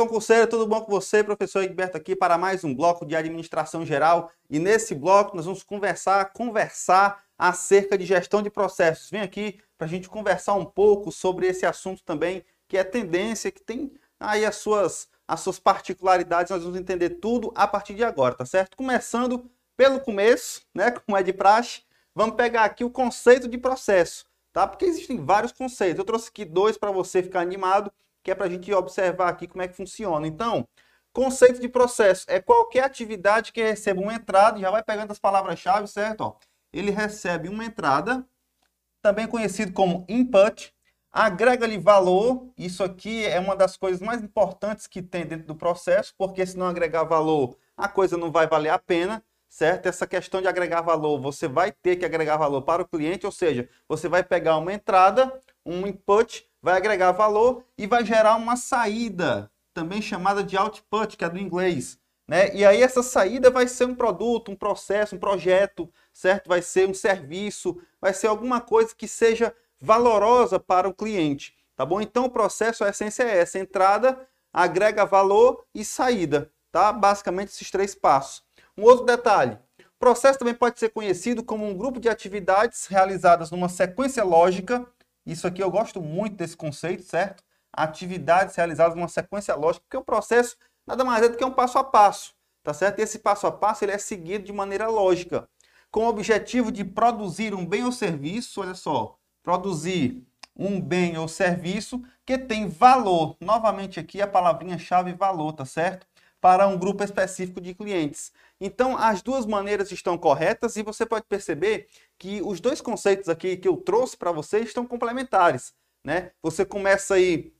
concurseiro, tudo bom com você? Professor Egberto aqui para mais um bloco de administração geral. E nesse bloco nós vamos conversar, conversar acerca de gestão de processos. Vem aqui para a gente conversar um pouco sobre esse assunto também, que é tendência, que tem aí as suas, as suas particularidades. Nós vamos entender tudo a partir de agora, tá certo? Começando pelo começo, né? Como é de praxe, vamos pegar aqui o conceito de processo, tá? Porque existem vários conceitos. Eu trouxe aqui dois para você ficar animado que é para a gente observar aqui como é que funciona. Então, conceito de processo é qualquer atividade que receba uma entrada, já vai pegando as palavras-chave, certo? Ó, ele recebe uma entrada, também conhecido como input, agrega-lhe valor, isso aqui é uma das coisas mais importantes que tem dentro do processo, porque se não agregar valor, a coisa não vai valer a pena, certo? Essa questão de agregar valor, você vai ter que agregar valor para o cliente, ou seja, você vai pegar uma entrada, um input, vai agregar valor e vai gerar uma saída, também chamada de output, que é do inglês. Né? E aí essa saída vai ser um produto, um processo, um projeto, certo? Vai ser um serviço, vai ser alguma coisa que seja valorosa para o cliente, tá bom? Então o processo, a essência é essa, entrada, agrega valor e saída, tá? Basicamente esses três passos. Um outro detalhe, o processo também pode ser conhecido como um grupo de atividades realizadas numa sequência lógica isso aqui eu gosto muito desse conceito, certo? Atividades realizadas numa sequência lógica, porque o processo nada mais é do que um passo a passo, tá certo? E esse passo a passo ele é seguido de maneira lógica, com o objetivo de produzir um bem ou serviço, olha só, produzir um bem ou serviço que tem valor, novamente aqui a palavrinha-chave valor, tá certo? Para um grupo específico de clientes. Então, as duas maneiras estão corretas e você pode perceber que os dois conceitos aqui que eu trouxe para vocês estão complementares. Né? Você começa aí,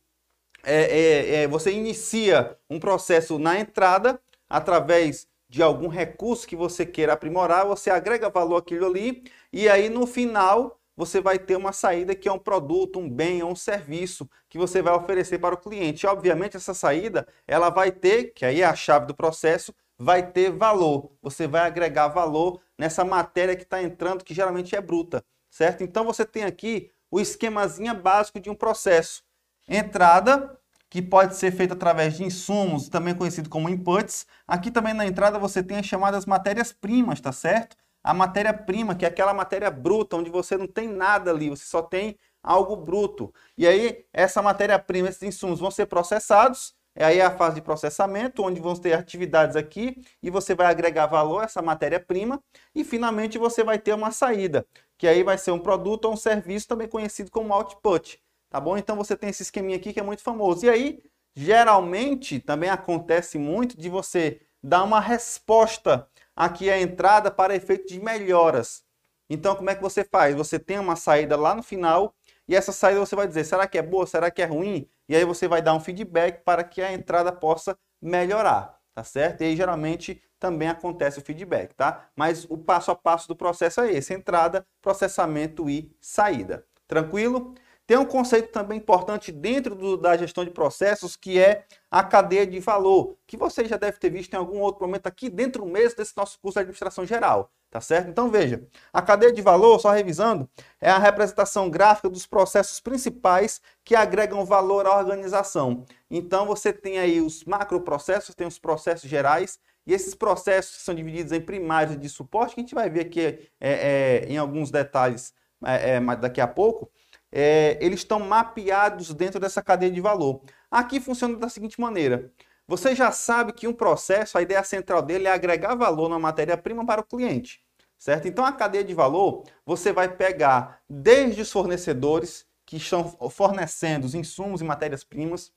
é, é, é, você inicia um processo na entrada através de algum recurso que você queira aprimorar, você agrega valor àquilo ali e aí no final você vai ter uma saída que é um produto, um bem ou um serviço que você vai oferecer para o cliente. E, obviamente essa saída ela vai ter, que aí é a chave do processo, vai ter valor. Você vai agregar valor nessa matéria que está entrando, que geralmente é bruta, certo? Então você tem aqui o esquemazinho básico de um processo. Entrada, que pode ser feita através de insumos, também conhecido como inputs. Aqui também na entrada você tem as chamadas matérias-primas, tá certo? A matéria-prima, que é aquela matéria bruta, onde você não tem nada ali, você só tem algo bruto. E aí, essa matéria-prima, esses insumos vão ser processados é aí a fase de processamento, onde vão ter atividades aqui e você vai agregar valor a essa matéria-prima e finalmente você vai ter uma saída, que aí vai ser um produto ou um serviço também conhecido como output, tá bom? Então você tem esse esqueminha aqui que é muito famoso. E aí, geralmente, também acontece muito de você dar uma resposta aqui à entrada para efeito de melhoras. Então, como é que você faz? Você tem uma saída lá no final e essa saída você vai dizer, será que é boa, será que é ruim? E aí você vai dar um feedback para que a entrada possa melhorar, tá certo? E aí geralmente também acontece o feedback, tá? Mas o passo a passo do processo é esse: entrada, processamento e saída. Tranquilo? Tem um conceito também importante dentro do, da gestão de processos, que é a cadeia de valor, que você já deve ter visto em algum outro momento aqui dentro mesmo desse nosso curso de administração geral, tá certo? Então veja, a cadeia de valor, só revisando, é a representação gráfica dos processos principais que agregam valor à organização. Então você tem aí os macroprocessos, tem os processos gerais, e esses processos são divididos em primários de suporte, que a gente vai ver aqui é, é, em alguns detalhes é, é daqui a pouco, é, eles estão mapeados dentro dessa cadeia de valor. Aqui funciona da seguinte maneira: você já sabe que um processo, a ideia central dele é agregar valor na matéria-prima para o cliente, certo? Então a cadeia de valor você vai pegar desde os fornecedores que estão fornecendo os insumos e matérias-primas,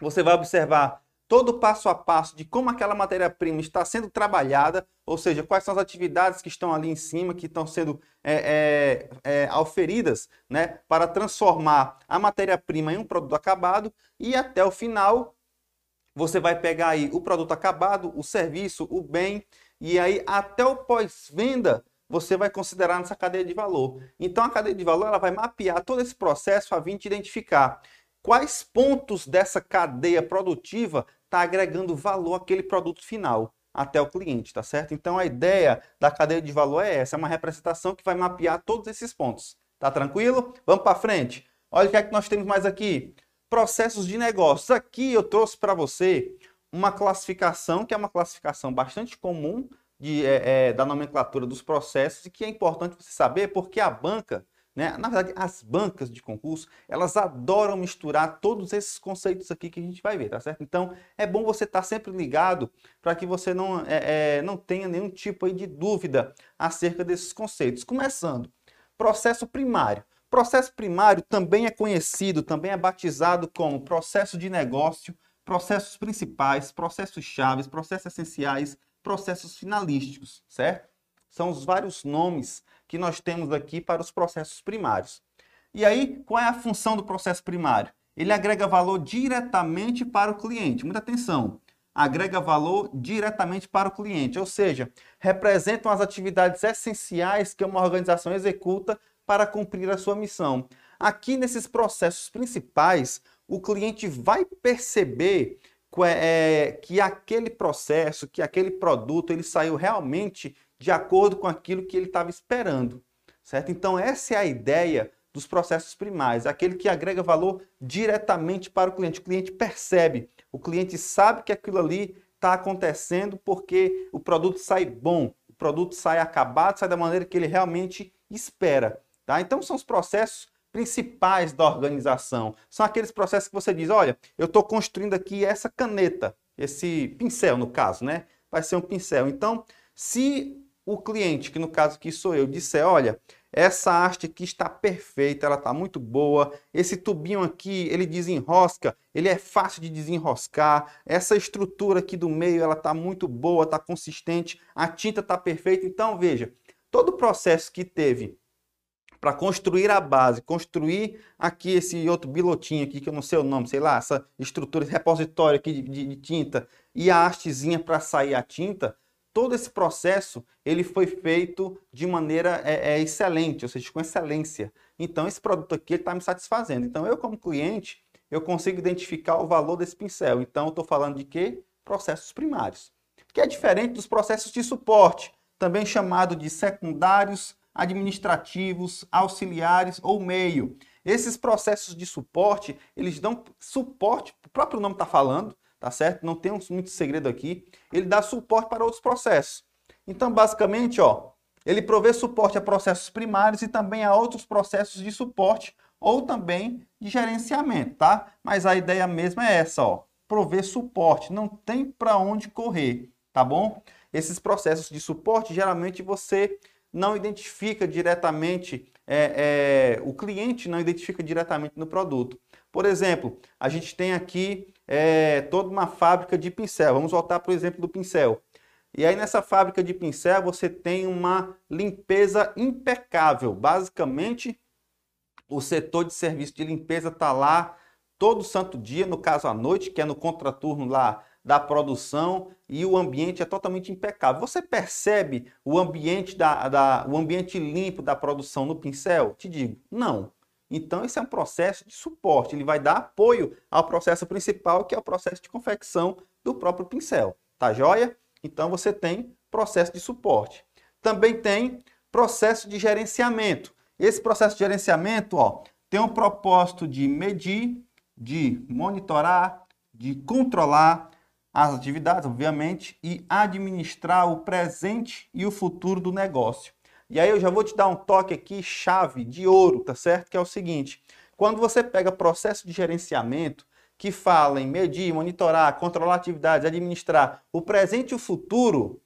você vai observar todo o passo a passo de como aquela matéria-prima está sendo trabalhada, ou seja, quais são as atividades que estão ali em cima, que estão sendo é, é, é, auferidas né, para transformar a matéria-prima em um produto acabado e até o final você vai pegar aí o produto acabado, o serviço, o bem e aí até o pós-venda você vai considerar nessa cadeia de valor. Então a cadeia de valor ela vai mapear todo esse processo a vir te identificar quais pontos dessa cadeia produtiva está agregando valor àquele produto final até o cliente, tá certo? Então a ideia da cadeia de valor é essa, é uma representação que vai mapear todos esses pontos. Tá tranquilo? Vamos para frente. Olha o que é que nós temos mais aqui. processos de negócios. Aqui eu trouxe para você uma classificação, que é uma classificação bastante comum de, é, é, da nomenclatura dos processos e que é importante você saber porque a banca, né, na verdade, as bancas de concurso, elas adoram misturar todos esses conceitos aqui que a gente vai ver, tá certo? Então, é bom você estar tá sempre ligado para que você não, é, é, não tenha nenhum tipo aí de dúvida acerca desses conceitos. Começando, processo primário. Processo primário também é conhecido, também é batizado como processo de negócio, processos principais, processos chaves, processos essenciais, processos finalísticos, certo? São os vários nomes que nós temos aqui para os processos primários. E aí, qual é a função do processo primário? Ele agrega valor diretamente para o cliente. Muita atenção. Agrega valor diretamente para o cliente, ou seja, representam as atividades essenciais que uma organização executa para cumprir a sua missão. Aqui nesses processos principais, o cliente vai perceber é, que aquele processo, que aquele produto, ele saiu realmente de acordo com aquilo que ele estava esperando, certo? Então essa é a ideia dos processos primários, aquele que agrega valor diretamente para o cliente. O cliente percebe, o cliente sabe que aquilo ali está acontecendo porque o produto sai bom, o produto sai acabado, sai da maneira que ele realmente espera. Tá? Então, são os processos principais da organização. São aqueles processos que você diz, olha, eu estou construindo aqui essa caneta, esse pincel, no caso, né? Vai ser um pincel. Então, se o cliente, que no caso aqui sou eu, disser, olha, essa haste aqui está perfeita, ela está muito boa, esse tubinho aqui, ele desenrosca, ele é fácil de desenroscar, essa estrutura aqui do meio, ela está muito boa, está consistente, a tinta está perfeita. Então, veja, todo o processo que teve para construir a base, construir aqui esse outro bilotinho aqui, que eu não sei o nome, sei lá, essa estrutura, esse repositório aqui de, de, de tinta e a hastezinha para sair a tinta, todo esse processo ele foi feito de maneira é, é, excelente, ou seja, com excelência. Então esse produto aqui está me satisfazendo. Então eu como cliente, eu consigo identificar o valor desse pincel. Então eu estou falando de quê? Processos primários. Que é diferente dos processos de suporte, também chamado de secundários administrativos, auxiliares ou meio. Esses processos de suporte, eles dão suporte, o próprio nome está falando, tá certo? Não tem muito segredo aqui. Ele dá suporte para outros processos. Então, basicamente, ó, ele provê suporte a processos primários e também a outros processos de suporte ou também de gerenciamento, tá? Mas a ideia mesma é essa, ó, prover suporte, não tem para onde correr, tá bom? Esses processos de suporte, geralmente você não identifica diretamente, é, é, o cliente não identifica diretamente no produto. Por exemplo, a gente tem aqui é, toda uma fábrica de pincel. Vamos voltar para o exemplo do pincel. E aí nessa fábrica de pincel você tem uma limpeza impecável. Basicamente, o setor de serviço de limpeza está lá todo santo dia, no caso à noite, que é no contraturno lá da produção e o ambiente é totalmente impecável. Você percebe o ambiente, da, da, o ambiente limpo da produção no pincel? Te digo, não. Então, esse é um processo de suporte, ele vai dar apoio ao processo principal, que é o processo de confecção do próprio pincel. Tá joia? Então, você tem processo de suporte. Também tem processo de gerenciamento. Esse processo de gerenciamento ó, tem o propósito de medir, de monitorar, de controlar, as atividades, obviamente, e administrar o presente e o futuro do negócio. E aí eu já vou te dar um toque aqui, chave de ouro, tá certo? Que é o seguinte: quando você pega processo de gerenciamento, que fala em medir, monitorar, controlar atividades, administrar o presente e o futuro,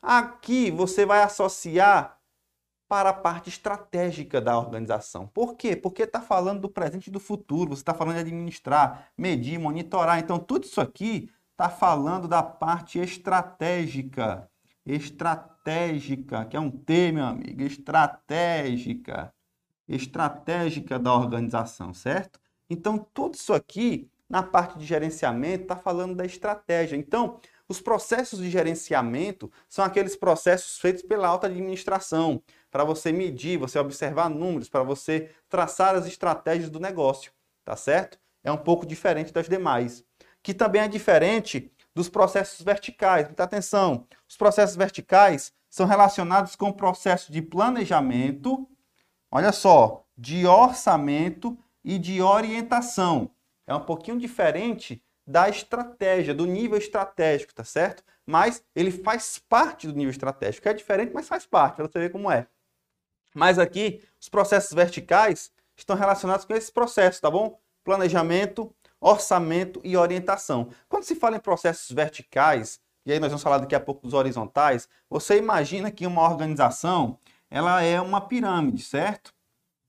aqui você vai associar para a parte estratégica da organização. Por quê? Porque está falando do presente e do futuro, você está falando de administrar, medir, monitorar. Então, tudo isso aqui está falando da parte estratégica. Estratégica, que é um T, meu amigo, estratégica. Estratégica da organização, certo? Então, tudo isso aqui, na parte de gerenciamento, está falando da estratégia. Então, os processos de gerenciamento são aqueles processos feitos pela alta administração, para você medir, você observar números, para você traçar as estratégias do negócio, tá certo? É um pouco diferente das demais que também é diferente dos processos verticais. Muita atenção, os processos verticais são relacionados com o processo de planejamento, olha só, de orçamento e de orientação. é um pouquinho diferente da estratégia, do nível estratégico, tá certo? Mas ele faz parte do nível estratégico. É diferente, mas faz parte, para você ver como é. Mas aqui, os processos verticais estão relacionados com esses processos, tá bom? Planejamento, orçamento e orientação. Quando se fala em processos verticais, e aí nós vamos falar daqui a pouco dos horizontais, você imagina que uma organização, ela é uma pirâmide, certo?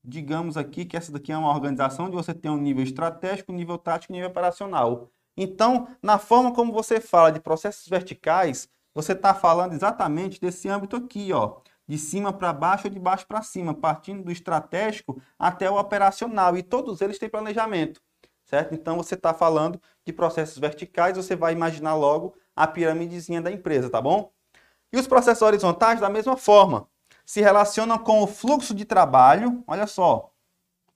Digamos aqui que essa daqui é uma organização onde você tem um nível estratégico, nível tático nível operacional. Então, na forma como você fala de processos verticais, você está falando exatamente desse âmbito aqui, ó, de cima para baixo ou de baixo para cima, partindo do estratégico até o operacional. E todos eles têm planejamento, certo? Então, você está falando de processos verticais, você vai imaginar logo a piramidezinha da empresa, tá bom? E os processos horizontais, da mesma forma, se relacionam com o fluxo de trabalho, olha só,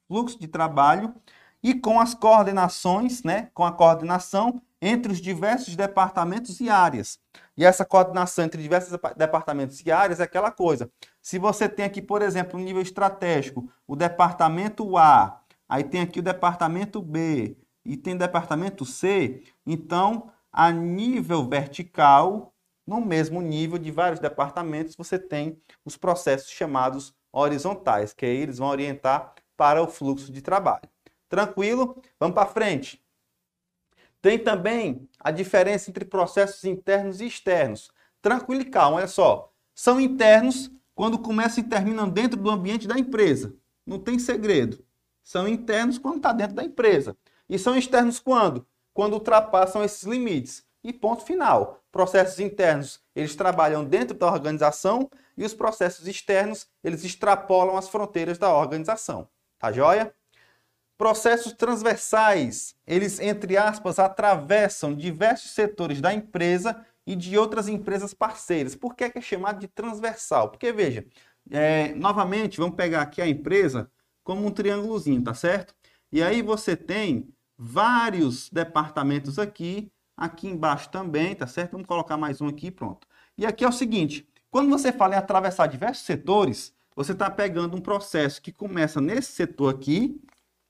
fluxo de trabalho e com as coordenações, né, com a coordenação entre os diversos departamentos e áreas. E essa coordenação entre diversos departamentos e áreas é aquela coisa. Se você tem aqui, por exemplo, um nível estratégico, o departamento A, aí tem aqui o departamento B e tem departamento C, então a nível vertical, no mesmo nível de vários departamentos, você tem os processos chamados horizontais, que aí eles vão orientar para o fluxo de trabalho. Tranquilo? Vamos para frente. Tem também a diferença entre processos internos e externos. Tranquilo e calmo, olha só. São internos quando começam e terminam dentro do ambiente da empresa. Não tem segredo. São internos quando está dentro da empresa. E são externos quando? Quando ultrapassam esses limites. E ponto final. Processos internos, eles trabalham dentro da organização e os processos externos, eles extrapolam as fronteiras da organização. Tá joia? Processos transversais, eles, entre aspas, atravessam diversos setores da empresa e de outras empresas parceiras. Por que é, que é chamado de transversal? Porque, veja, é, novamente, vamos pegar aqui a empresa como um triângulozinho, tá certo? E aí você tem vários departamentos aqui, aqui embaixo também, tá certo? Vamos colocar mais um aqui, pronto. E aqui é o seguinte, quando você fala em atravessar diversos setores, você está pegando um processo que começa nesse setor aqui,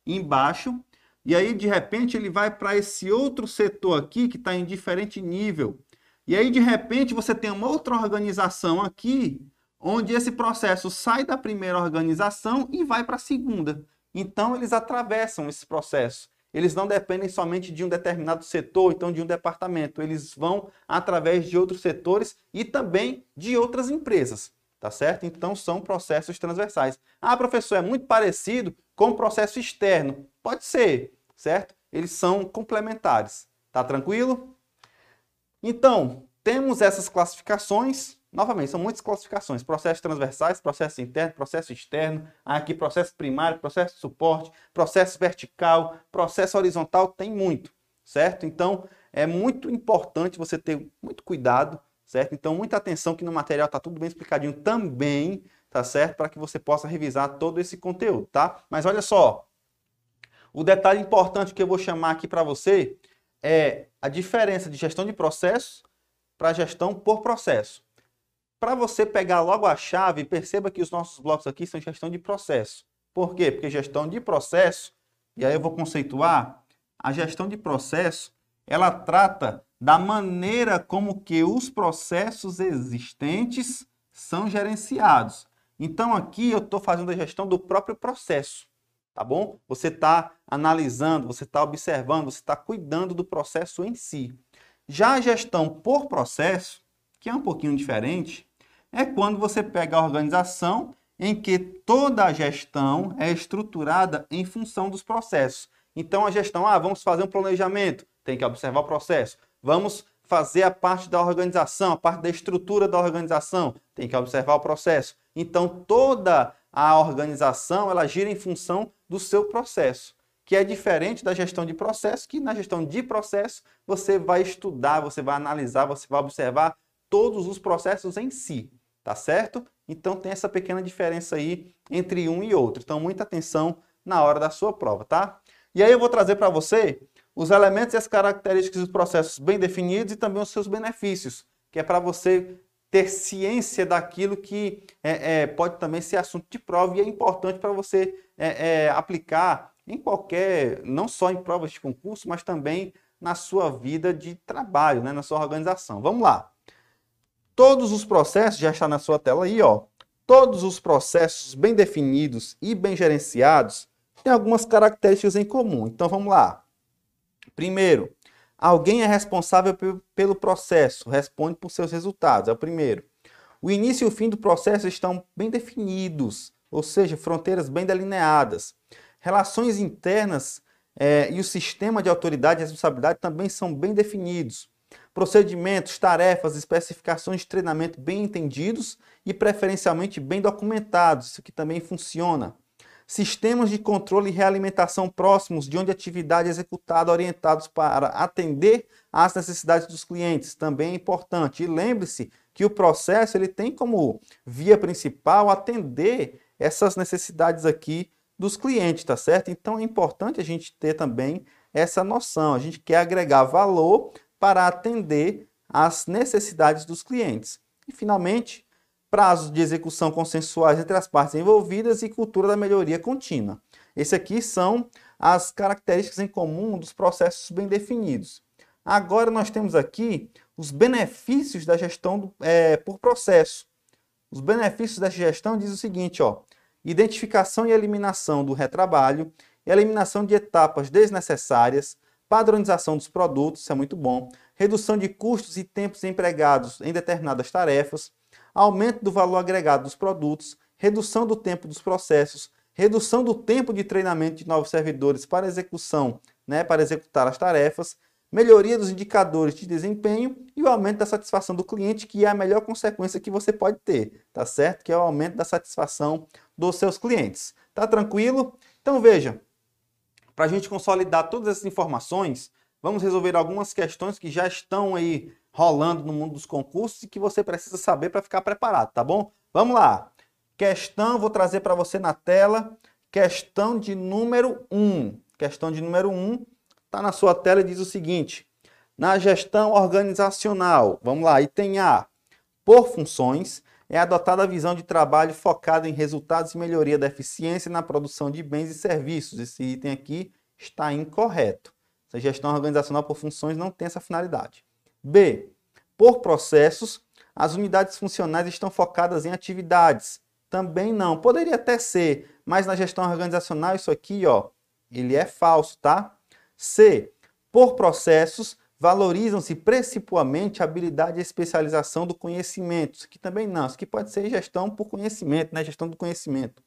embaixo, e aí de repente ele vai para esse outro setor aqui que está em diferente nível. E aí de repente você tem uma outra organização aqui, onde esse processo sai da primeira organização e vai para a segunda. Então eles atravessam esse processo. Eles não dependem somente de um determinado setor, então de um departamento. Eles vão através de outros setores e também de outras empresas tá certo? Então são processos transversais. Ah, professor, é muito parecido com o processo externo. Pode ser, certo? Eles são complementares. Tá tranquilo? Então, temos essas classificações. Novamente, são muitas classificações: processos transversais, processo interno, processo externo, aqui processo primário, processo de suporte, processo vertical, processo horizontal, tem muito, certo? Então, é muito importante você ter muito cuidado certo? Então, muita atenção que no material está tudo bem explicadinho também, tá certo? Para que você possa revisar todo esse conteúdo, tá? Mas olha só, o detalhe importante que eu vou chamar aqui para você é a diferença de gestão de processo para gestão por processo. Para você pegar logo a chave, perceba que os nossos blocos aqui são gestão de processo. Por quê? Porque gestão de processo, e aí eu vou conceituar, a gestão de processo, ela trata da maneira como que os processos existentes são gerenciados. Então aqui eu estou fazendo a gestão do próprio processo, tá bom? Você está analisando, você está observando, você está cuidando do processo em si. Já a gestão por processo, que é um pouquinho diferente, é quando você pega a organização em que toda a gestão é estruturada em função dos processos. Então a gestão, ah, vamos fazer um planejamento, tem que observar o processo. Vamos fazer a parte da organização, a parte da estrutura da organização, tem que observar o processo. Então, toda a organização ela gira em função do seu processo, que é diferente da gestão de processo, que na gestão de processo você vai estudar, você vai analisar, você vai observar todos os processos em si, tá certo? Então tem essa pequena diferença aí entre um e outro. Então muita atenção na hora da sua prova, tá? E aí eu vou trazer para você os elementos e as características dos processos bem definidos e também os seus benefícios, que é para você ter ciência daquilo que é, é, pode também ser assunto de prova e é importante para você é, é, aplicar em qualquer, não só em provas de concurso, mas também na sua vida de trabalho, né, na sua organização. Vamos lá. Todos os processos, já está na sua tela aí, ó. Todos os processos bem definidos e bem gerenciados têm algumas características em comum. Então vamos lá. Primeiro, alguém é responsável pelo processo, responde por seus resultados, é o primeiro. O início e o fim do processo estão bem definidos, ou seja, fronteiras bem delineadas. Relações internas é, e o sistema de autoridade e responsabilidade também são bem definidos. Procedimentos, tarefas, especificações de treinamento bem entendidos e preferencialmente bem documentados, isso que também funciona. Sistemas de controle e realimentação próximos de onde a atividade é executada orientados para atender às necessidades dos clientes, também é importante. E lembre-se que o processo ele tem como via principal atender essas necessidades aqui dos clientes, tá certo? Então é importante a gente ter também essa noção. A gente quer agregar valor para atender às necessidades dos clientes. E finalmente, prazos de execução consensuais entre as partes envolvidas e cultura da melhoria contínua. Esses aqui são as características em comum dos processos bem definidos. Agora nós temos aqui os benefícios da gestão é, por processo. Os benefícios dessa gestão diz o seguinte, ó, identificação e eliminação do retrabalho, eliminação de etapas desnecessárias, padronização dos produtos, isso é muito bom, redução de custos e tempos empregados em determinadas tarefas, aumento do valor agregado dos produtos, redução do tempo dos processos, redução do tempo de treinamento de novos servidores para execução, né, para executar as tarefas, melhoria dos indicadores de desempenho e o aumento da satisfação do cliente, que é a melhor consequência que você pode ter, tá certo? Que é o aumento da satisfação dos seus clientes. Tá tranquilo? Então veja, para a gente consolidar todas essas informações, vamos resolver algumas questões que já estão aí rolando no mundo dos concursos e que você precisa saber para ficar preparado, tá bom? Vamos lá. Questão, vou trazer para você na tela, questão de número 1. Questão de número 1 está na sua tela e diz o seguinte: na gestão organizacional, vamos lá, item A, por funções, é adotada a visão de trabalho focada em resultados e melhoria da eficiência na produção de bens e serviços. Esse item aqui está incorreto. Essa gestão organizacional por funções não tem essa finalidade. B. Por processos, as unidades funcionais estão focadas em atividades. Também não. Poderia até ser, mas na gestão organizacional isso aqui, ó, ele é falso, tá? C. Por processos, valorizam-se principalmente a habilidade e especialização do conhecimento. Isso aqui também não. Isso aqui pode ser gestão por conhecimento, né? Gestão do conhecimento.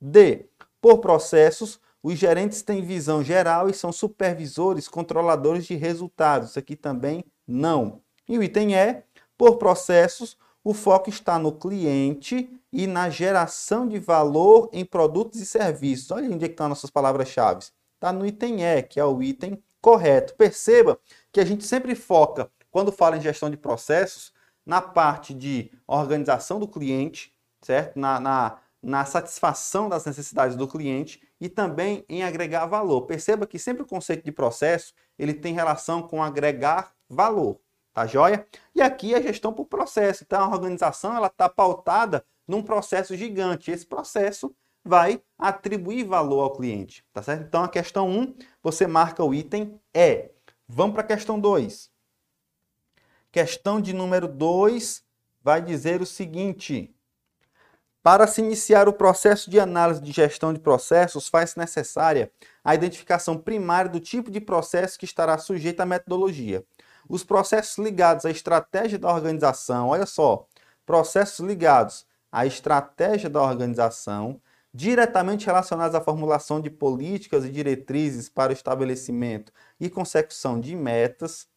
D. Por processos, os gerentes têm visão geral e são supervisores, controladores de resultados. Isso aqui também não. E o item E. Por processos, o foco está no cliente e na geração de valor em produtos e serviços. Olha onde é estão nossas palavras-chave está no item E, que é o item correto. Perceba que a gente sempre foca, quando fala em gestão de processos, na parte de organização do cliente, certo? Na, na, na satisfação das necessidades do cliente e também em agregar valor. Perceba que sempre o conceito de processo ele tem relação com agregar valor, tá joia? E aqui é gestão por processo. Então a organização ela está pautada num processo gigante. Esse processo vai atribuir valor ao cliente, tá certo? Então a questão 1, você marca o item E. Vamos para a questão 2. Questão de número 2 vai dizer o seguinte: para se iniciar o processo de análise de gestão de processos, faz necessária a identificação primária do tipo de processo que estará sujeito à metodologia. Os processos ligados à estratégia da organização, olha só, processos ligados à estratégia da organização diretamente relacionados à formulação de políticas e diretrizes para o estabelecimento e consecução de metas,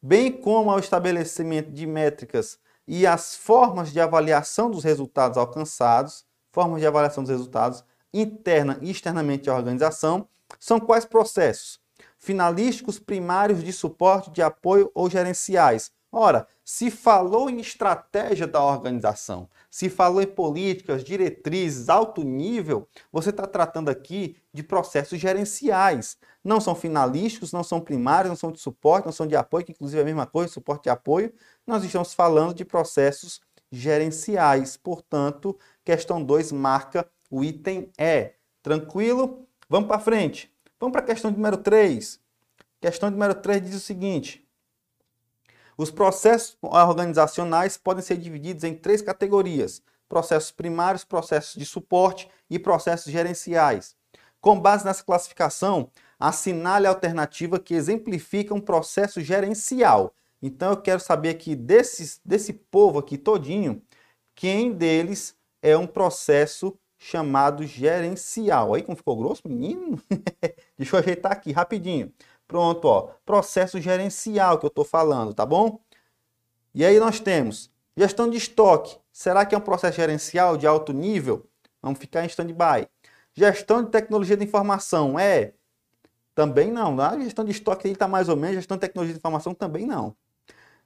bem como ao estabelecimento de métricas e as formas de avaliação dos resultados alcançados, formas de avaliação dos resultados interna e externamente à organização, são quais processos? Finalísticos, primários, de suporte, de apoio ou gerenciais. Ora, se falou em estratégia da organização, se falou em políticas, diretrizes, alto nível, você está tratando aqui de processos gerenciais. Não são finalísticos, não são primários, não são de suporte, não são de apoio, que inclusive é a mesma coisa, suporte e apoio. Nós estamos falando de processos gerenciais. Portanto, questão 2 marca o item E. Tranquilo? Vamos para frente. Vamos para a questão número 3. Questão número 3 diz o seguinte: os processos organizacionais podem ser divididos em três categorias: processos primários, processos de suporte e processos gerenciais. Com base nessa classificação, assinale a alternativa que exemplifica um processo gerencial. Então eu quero saber aqui desses, desse povo aqui todinho, quem deles é um processo chamado gerencial. Aí como ficou grosso, menino? Deixa eu ajeitar aqui rapidinho. Pronto, ó, processo gerencial que eu estou falando, tá bom? E aí nós temos gestão de estoque. Será que é um processo gerencial de alto nível? Vamos ficar em stand-by. Gestão de tecnologia de informação é? Também não. A gestão de estoque está mais ou menos, gestão de tecnologia de informação também não.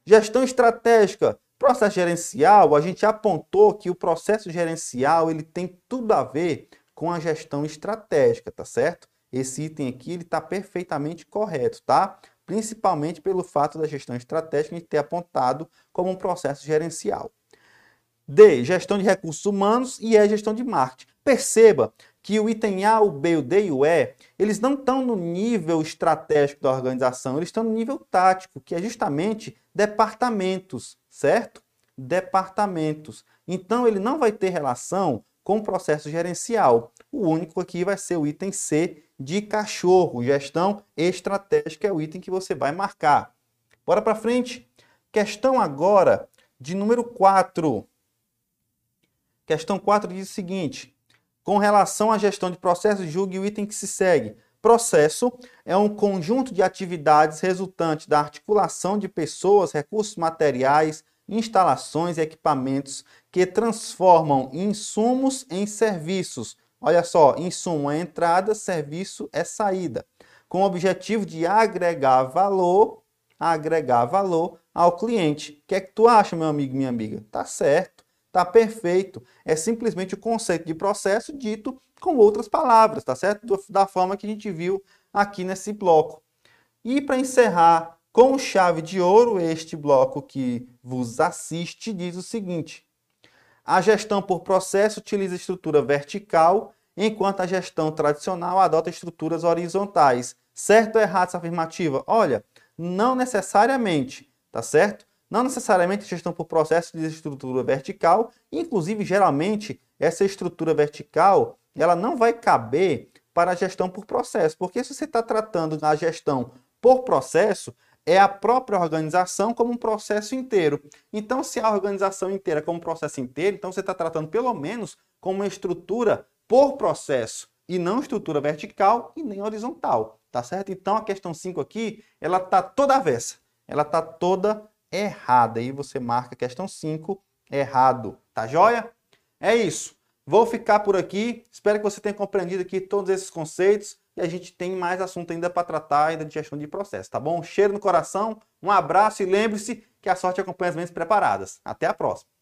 Gestão estratégica. Processo gerencial, a gente apontou que o processo gerencial ele tem tudo a ver com a gestão estratégica, tá certo? Esse item aqui ele está perfeitamente correto, tá? Principalmente pelo fato da gestão estratégica ter apontado como um processo gerencial. D, gestão de recursos humanos e E, gestão de marketing. Perceba que o item A, o B, o D e o E, eles não estão no nível estratégico da organização, eles estão no nível tático, que é justamente departamentos, certo? Departamentos. Então, ele não vai ter relação com o processo gerencial. O único aqui vai ser o item C de cachorro, gestão estratégica é o item que você vai marcar. Bora para frente. Questão agora de número 4. Questão 4 diz o seguinte: com relação à gestão de processos, julgue o item que se segue. Processo é um conjunto de atividades resultante da articulação de pessoas, recursos materiais, instalações e equipamentos que transformam insumos em serviços. Olha só, insumo é entrada, serviço é saída, com o objetivo de agregar valor, agregar valor ao cliente. O que é que tu acha, meu amigo, minha amiga? Tá certo, tá perfeito. É simplesmente o conceito de processo dito com outras palavras, tá certo? Da forma que a gente viu aqui nesse bloco. E para encerrar com chave de ouro, este bloco que vos assiste diz o seguinte: a gestão por processo utiliza estrutura vertical, enquanto a gestão tradicional adota estruturas horizontais. Certo ou errado essa afirmativa? Olha, não necessariamente, tá certo? Não necessariamente a gestão por processo utiliza estrutura vertical, inclusive geralmente essa estrutura vertical ela não vai caber para a gestão por processo, porque se você está tratando a gestão por processo, é a própria organização como um processo inteiro. Então, se a organização inteira é como um processo inteiro, então você está tratando pelo menos como uma estrutura por processo e não estrutura vertical e nem horizontal, tá certo? Então, a questão 5 aqui, ela está toda avessa, ela está toda errada. E você marca a questão 5 errado, tá joia? É isso. Vou ficar por aqui. Espero que você tenha compreendido aqui todos esses conceitos e a gente tem mais assunto ainda para tratar ainda de gestão de processo, tá bom? cheiro no coração, um abraço e lembre-se que a sorte acompanha as mentes preparadas. Até a próxima.